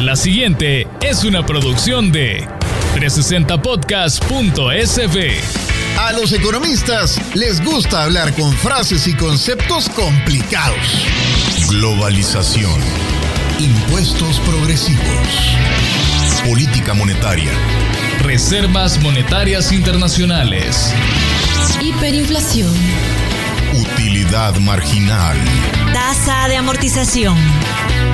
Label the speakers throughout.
Speaker 1: La siguiente es una producción de 360podcast.sv.
Speaker 2: A los economistas les gusta hablar con frases y conceptos complicados. Globalización. Impuestos progresivos. Política monetaria.
Speaker 1: Reservas monetarias internacionales.
Speaker 3: Hiperinflación.
Speaker 2: Utilidad marginal.
Speaker 3: Tasa de amortización.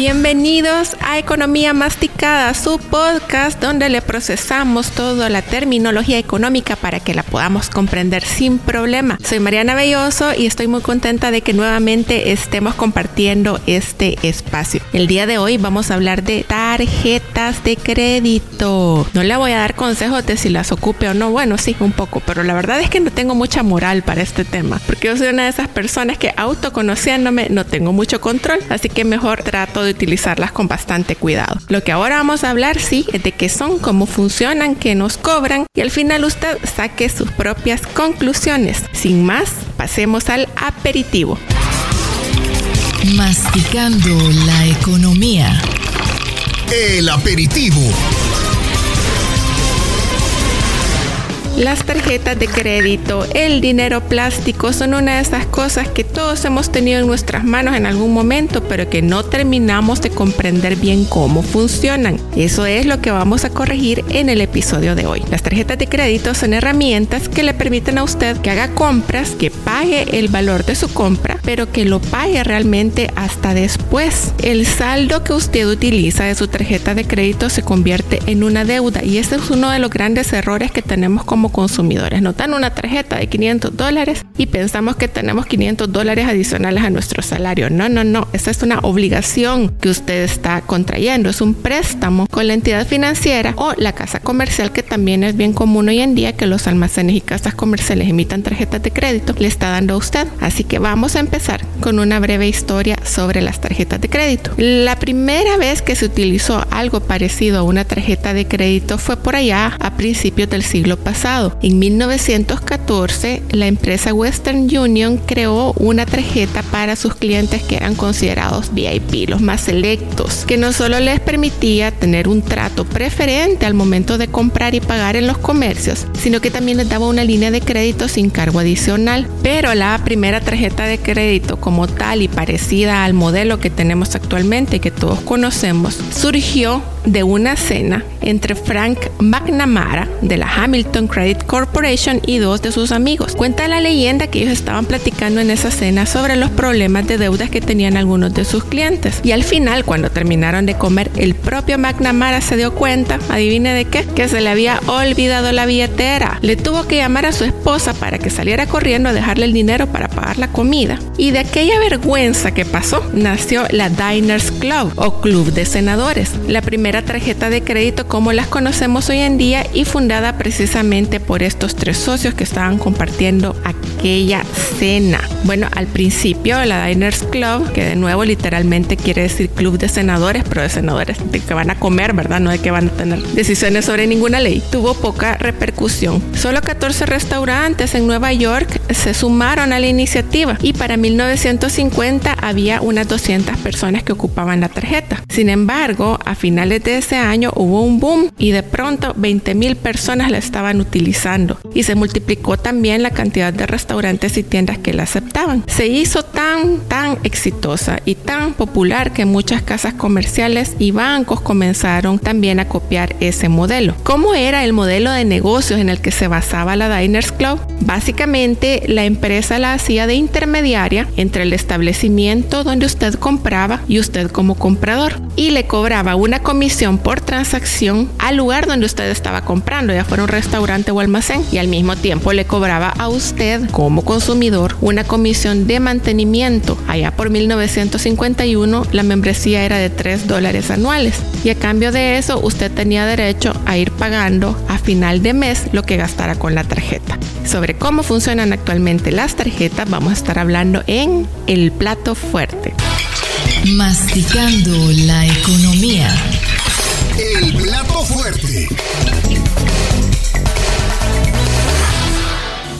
Speaker 4: Bienvenidos a Economía Masticada, su podcast donde le procesamos toda la terminología económica para que la podamos comprender sin problema. Soy Mariana Belloso y estoy muy contenta de que nuevamente estemos compartiendo este espacio. El día de hoy vamos a hablar de tarjetas de crédito. No le voy a dar consejos de si las ocupe o no. Bueno, sí, un poco, pero la verdad es que no tengo mucha moral para este tema, porque yo soy una de esas personas que autoconociéndome no tengo mucho control, así que mejor trato de utilizarlas con bastante cuidado. Lo que ahora vamos a hablar, sí, es de qué son, cómo funcionan, qué nos cobran y al final usted saque sus propias conclusiones. Sin más, pasemos al aperitivo.
Speaker 3: Masticando la economía.
Speaker 2: El aperitivo.
Speaker 4: Las tarjetas de crédito, el dinero plástico son una de esas cosas que todos hemos tenido en nuestras manos en algún momento, pero que no terminamos de comprender bien cómo funcionan. Eso es lo que vamos a corregir en el episodio de hoy. Las tarjetas de crédito son herramientas que le permiten a usted que haga compras, que pague el valor de su compra, pero que lo pague realmente hasta después. El saldo que usted utiliza de su tarjeta de crédito se convierte en una deuda y ese es uno de los grandes errores que tenemos como consumidores. Nos dan una tarjeta de 500 dólares y pensamos que tenemos 500 dólares adicionales a nuestro salario. No, no, no. Esa es una obligación que usted está contrayendo. Es un préstamo con la entidad financiera o la casa comercial, que también es bien común hoy en día que los almacenes y casas comerciales emitan tarjetas de crédito, le está dando a usted. Así que vamos a empezar con una breve historia sobre las tarjetas de crédito. La primera vez que se utilizó algo parecido a una tarjeta de crédito fue por allá a principios del siglo pasado en 1914, la empresa Western Union creó una tarjeta para sus clientes que eran considerados VIP, los más selectos, que no solo les permitía tener un trato preferente al momento de comprar y pagar en los comercios, sino que también les daba una línea de crédito sin cargo adicional. Pero la primera tarjeta de crédito como tal y parecida al modelo que tenemos actualmente que todos conocemos, surgió de una cena entre Frank McNamara de la Hamilton Credit Corporation y dos de sus amigos. Cuenta la leyenda que ellos estaban platicando en esa cena sobre los problemas de deudas que tenían algunos de sus clientes. Y al final, cuando terminaron de comer, el propio McNamara se dio cuenta, adivine de qué, que se le había olvidado la billetera. Le tuvo que llamar a su esposa para que saliera corriendo a dejarle el dinero para pagar la comida. Y de aquella vergüenza que pasó, nació la Diners Club o Club de Senadores, la primera tarjeta de crédito como las conocemos hoy en día y fundada precisamente por estos tres socios que estaban compartiendo aquella cena. Bueno, al principio la Diners Club, que de nuevo literalmente quiere decir club de senadores, pero de senadores de que van a comer, ¿verdad? No de que van a tener decisiones sobre ninguna ley, tuvo poca repercusión. Solo 14 restaurantes en Nueva York se sumaron a la iniciativa y para 1950 había unas 200 personas que ocupaban la tarjeta. Sin embargo, a finales de ese año hubo un boom y de pronto 20 mil personas la estaban utilizando y se multiplicó también la cantidad de restaurantes y tiendas que la aceptaban. Se hizo tan, tan exitosa y tan popular que muchas casas comerciales y bancos comenzaron también a copiar ese modelo. ¿Cómo era el modelo de negocios en el que se basaba la Diners Club? Básicamente la empresa la hacía de intermediaria entre el establecimiento donde usted compraba y usted como comprador y le cobraba una comisión por transacción al lugar donde usted estaba comprando, ya fuera un restaurante o almacén y al mismo tiempo le cobraba a usted como consumidor una comisión de mantenimiento. Allá por 1951 la membresía era de 3 dólares anuales y a cambio de eso usted tenía derecho a ir pagando a final de mes lo que gastara con la tarjeta. Sobre cómo funcionan actualmente las tarjetas vamos a estar hablando en el plato fuerte.
Speaker 3: Masticando la economía.
Speaker 2: El plato fuerte.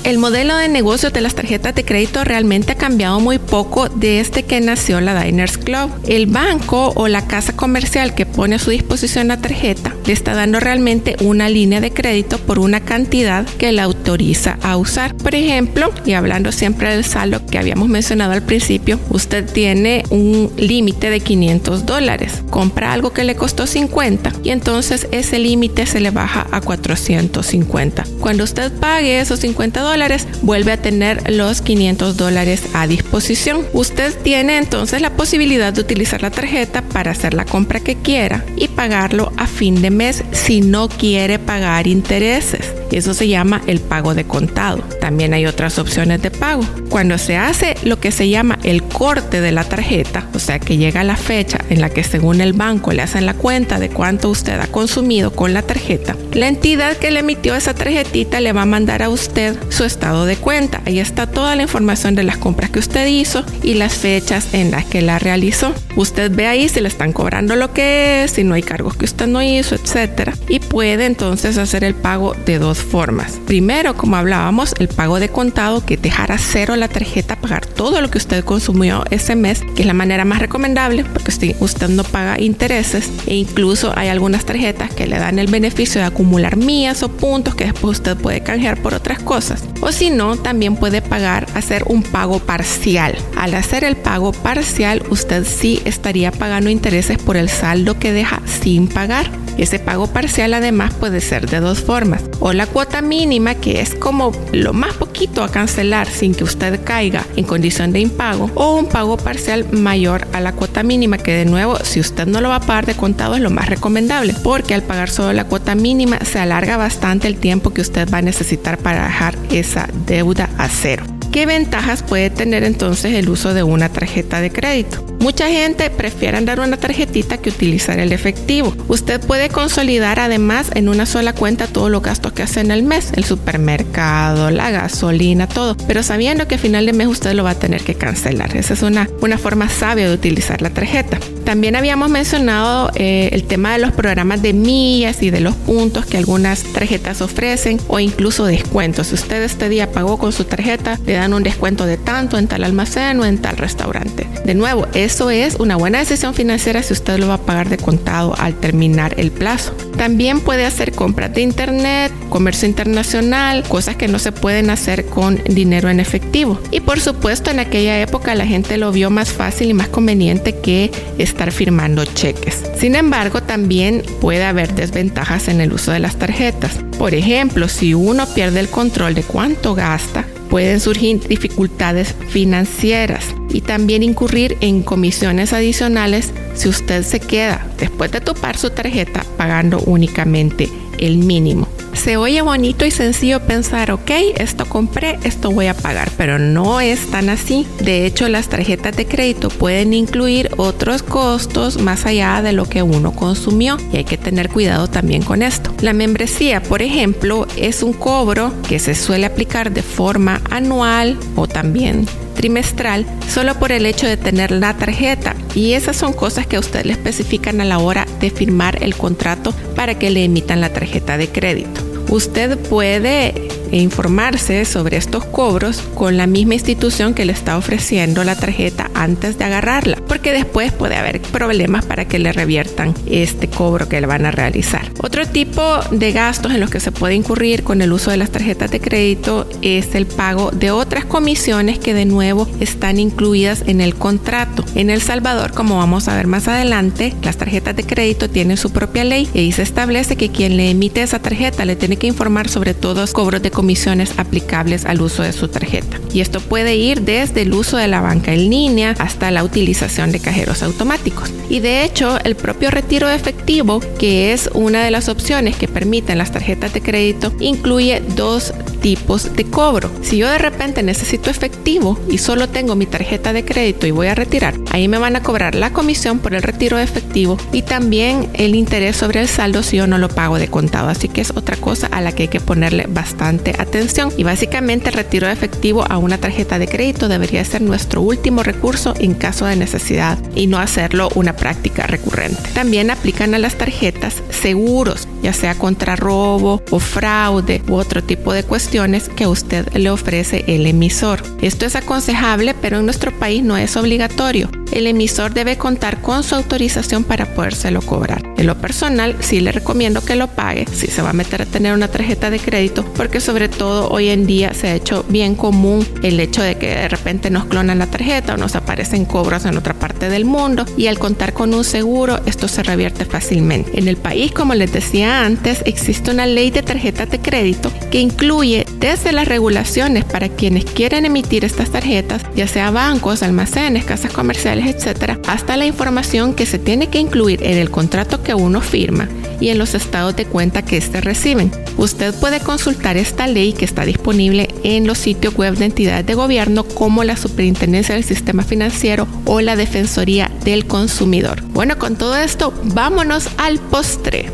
Speaker 4: El modelo de negocio de las tarjetas de crédito realmente ha cambiado muy poco desde que nació la Diners Club. El banco o la casa comercial que pone a su disposición la tarjeta le está dando realmente una línea de crédito por una cantidad que la autoriza a usar. Por ejemplo, y hablando siempre del saldo que habíamos mencionado al principio, usted tiene un límite de 500 dólares. Compra algo que le costó 50 y entonces ese límite se le baja a 450. Cuando usted pague esos 50 dólares, vuelve a tener los 500 dólares a disposición. Usted tiene entonces la posibilidad de utilizar la tarjeta para hacer la compra que quiera y pagarlo a fin de mes si no quiere pagar intereses. Eso se llama el pago de contado. También hay otras opciones de pago. Cuando se hace lo que se llama el corte de la tarjeta, o sea que llega la fecha en la que según el banco le hacen la cuenta de cuánto usted ha consumido con la tarjeta, la entidad que le emitió esa tarjetita le va a mandar a usted su estado de cuenta. Ahí está toda la información de las compras que usted hizo y las fechas en las que la realizó. Usted ve ahí si le están cobrando lo que es, si no hay cargos que usted no hizo, etcétera, y puede entonces hacer el pago de dos formas. Primero, como hablábamos, el pago de contado que dejara cero la tarjeta, pagar todo lo que usted consumió ese mes, que es la manera más recomendable porque usted no paga intereses e incluso hay algunas tarjetas que le dan el beneficio de acumular millas o puntos que después usted puede canjear por otras cosas. O si no, también puede pagar, hacer un pago parcial. Al hacer el pago parcial, usted sí estaría pagando intereses por el saldo que deja sin pagar. Ese pago parcial además puede ser de dos formas. O la cuota mínima, que es como lo más poquito a cancelar sin que usted caiga en condición de impago. O un pago parcial mayor a la cuota mínima, que de nuevo, si usted no lo va a pagar de contado, es lo más recomendable. Porque al pagar solo la cuota mínima, se alarga bastante el tiempo que usted va a necesitar para dejar esa deuda a cero. ¿Qué ventajas puede tener entonces el uso de una tarjeta de crédito? Mucha gente prefiere dar una tarjetita que utilizar el efectivo. Usted puede consolidar además en una sola cuenta todos los gastos que hace en el mes, el supermercado, la gasolina, todo, pero sabiendo que a final de mes usted lo va a tener que cancelar. Esa es una, una forma sabia de utilizar la tarjeta. También habíamos mencionado eh, el tema de los programas de millas y de los puntos que algunas tarjetas ofrecen o incluso descuentos. Si usted este día pagó con su tarjeta, le dan un descuento de tanto en tal almacén o en tal restaurante. De nuevo, eso es una buena decisión financiera si usted lo va a pagar de contado al terminar el plazo. También puede hacer compras de internet, comercio internacional, cosas que no se pueden hacer con dinero en efectivo. Y por supuesto, en aquella época la gente lo vio más fácil y más conveniente que estar firmando cheques. Sin embargo, también puede haber desventajas en el uso de las tarjetas. Por ejemplo, si uno pierde el control de cuánto gasta, pueden surgir dificultades financieras y también incurrir en comisiones adicionales si usted se queda después de topar su tarjeta pagando únicamente el mínimo. Se oye bonito y sencillo pensar, ok, esto compré, esto voy a pagar, pero no es tan así. De hecho, las tarjetas de crédito pueden incluir otros costos más allá de lo que uno consumió y hay que tener cuidado también con esto. La membresía, por ejemplo, es un cobro que se suele aplicar de forma anual o también trimestral solo por el hecho de tener la tarjeta y esas son cosas que a usted le especifican a la hora de firmar el contrato para que le emitan la tarjeta de crédito. Usted puede informarse sobre estos cobros con la misma institución que le está ofreciendo la tarjeta antes de agarrarla, porque después puede haber problemas para que le reviertan este cobro que le van a realizar. Otro tipo de gastos en los que se puede incurrir con el uso de las tarjetas de crédito es el pago de otras comisiones que de nuevo están incluidas en el contrato. En El Salvador, como vamos a ver más adelante, las tarjetas de crédito tienen su propia ley y se establece que quien le emite esa tarjeta le tiene que informar sobre todos los cobros de comisiones aplicables al uso de su tarjeta. Y esto puede ir desde el uso de la banca en línea hasta la utilización de cajeros automáticos. Y de hecho, el propio retiro de efectivo, que es una de las opciones que permiten las tarjetas de crédito, incluye dos tipos de cobro. Si yo de repente necesito efectivo y solo tengo mi tarjeta de crédito y voy a retirar, ahí me van a cobrar la comisión por el retiro de efectivo y también el interés sobre el saldo si yo no lo pago de contado. Así que es otra cosa a la que hay que ponerle bastante atención. Y básicamente el retiro de efectivo a una tarjeta de crédito debería ser nuestro último recurso en caso de necesidad y no hacerlo una práctica recurrente. También aplican a las tarjetas seguros, ya sea contra robo o fraude u otro tipo de cuestiones que a usted le ofrece el emisor. Esto es aconsejable, pero en nuestro país no es obligatorio. El emisor debe contar con su autorización para podérselo cobrar. En lo personal, sí le recomiendo que lo pague si se va a meter a tener una tarjeta de crédito, porque sobre todo hoy en día se ha hecho bien común el hecho de que de repente nos clonan la tarjeta o nos aparecen cobros en otra parte del mundo y al contar con un seguro esto se revierte fácilmente. En el país, como les decía antes, existe una ley de tarjetas de crédito que incluye desde las regulaciones para quienes quieren emitir estas tarjetas, ya sea bancos, almacenes, casas comerciales, etcétera, hasta la información que se tiene que incluir en el contrato que uno firma y en los estados de cuenta que éste reciben. Usted puede consultar esta ley que está disponible en los sitios web de entidades de gobierno como la Superintendencia del Sistema Financiero o la Defensoría del Consumidor. Bueno, con todo esto, vámonos al postre.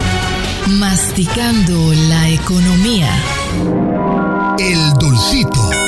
Speaker 3: Masticando la economía.
Speaker 2: El dulcito.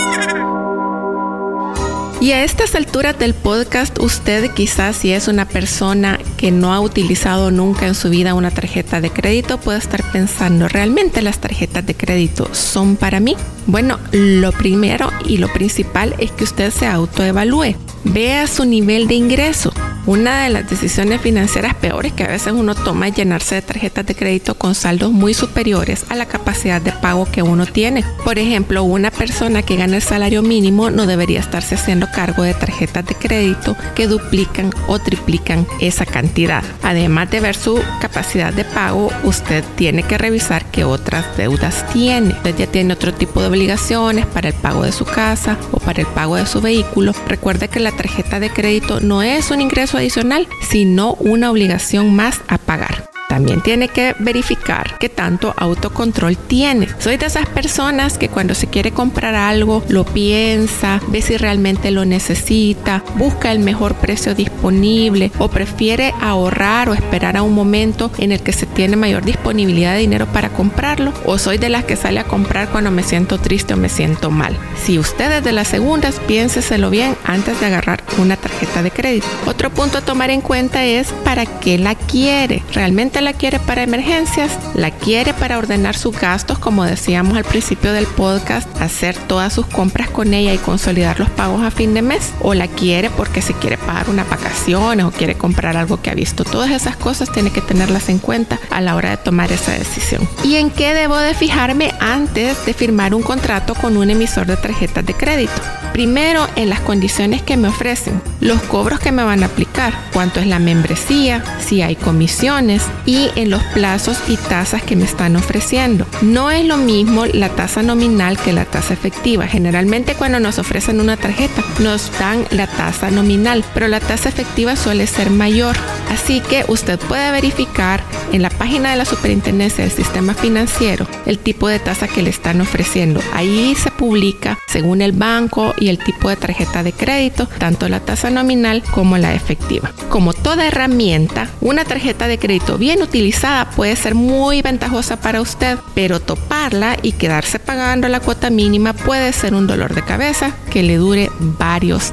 Speaker 4: Y a estas alturas del podcast, usted quizás si es una persona que no ha utilizado nunca en su vida una tarjeta de crédito, puede estar pensando, ¿realmente las tarjetas de crédito son para mí? Bueno, lo primero y lo principal es que usted se autoevalúe. Vea su nivel de ingreso. Una de las decisiones financieras peores que a veces uno toma es llenarse de tarjetas de crédito con saldos muy superiores a la capacidad de pago que uno tiene. Por ejemplo, una persona que gana el salario mínimo no debería estarse haciendo cargo de tarjetas de crédito que duplican o triplican esa cantidad. Además de ver su capacidad de pago, usted tiene que revisar qué otras deudas tiene. Usted ya tiene otro tipo de obligaciones para el pago de su casa o para el pago de su vehículo. Recuerde que la tarjeta de crédito no es un ingreso adicional, sino una obligación más a pagar. También tiene que verificar qué tanto autocontrol tiene. Soy de esas personas que cuando se quiere comprar algo lo piensa, ve si realmente lo necesita, busca el mejor precio disponible o prefiere ahorrar o esperar a un momento en el que se tiene mayor disponibilidad de dinero para comprarlo. O soy de las que sale a comprar cuando me siento triste o me siento mal. Si usted es de las segundas, piénseselo bien antes de agarrar una tarjeta de crédito. Otro punto a tomar en cuenta es para qué la quiere. ¿Realmente la quiere para emergencias, la quiere para ordenar sus gastos, como decíamos al principio del podcast, hacer todas sus compras con ella y consolidar los pagos a fin de mes, o la quiere porque se quiere pagar una vacaciones o quiere comprar algo que ha visto. Todas esas cosas tiene que tenerlas en cuenta a la hora de tomar esa decisión. ¿Y en qué debo de fijarme antes de firmar un contrato con un emisor de tarjetas de crédito? Primero, en las condiciones que me ofrecen, los cobros que me van a aplicar, cuánto es la membresía, si hay comisiones y en los plazos y tasas que me están ofreciendo. No es lo mismo la tasa nominal que la tasa efectiva. Generalmente cuando nos ofrecen una tarjeta nos dan la tasa nominal, pero la tasa efectiva suele ser mayor. Así que usted puede verificar en la página de la Superintendencia del Sistema Financiero el tipo de tasa que le están ofreciendo. Ahí se publica según el banco y el tipo de tarjeta de crédito, tanto la tasa nominal como la efectiva. Como toda herramienta, una tarjeta de crédito bien utilizada puede ser muy ventajosa para usted, pero toparla y quedarse pagando la cuota mínima puede ser un dolor de cabeza que le dure varios.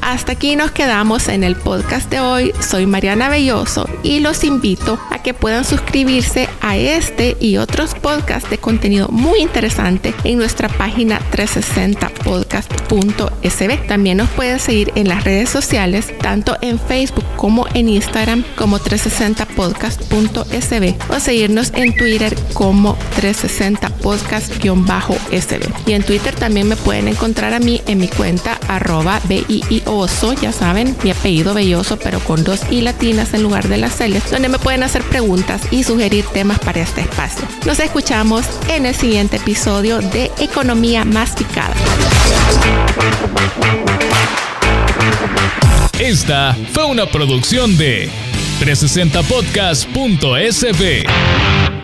Speaker 4: Hasta aquí nos quedamos en el podcast de hoy. Soy Mariana Belloso y los invito a que puedan suscribirse a este y otros podcasts de contenido muy interesante en nuestra página 360podcast.sb. También nos pueden seguir en las redes sociales, tanto en Facebook como en Instagram como 360podcast.sb o seguirnos en Twitter como 360podcast-sb. Y en Twitter también me pueden encontrar a mí en mi cuenta arroba BI Y Oso, ya saben, mi apellido Belloso, pero con dos I latinas en lugar de las Celes, donde me pueden hacer preguntas y sugerir temas para este espacio. Nos escuchamos en el siguiente episodio de Economía Masticada.
Speaker 1: Esta fue una producción de 360podcast.sb.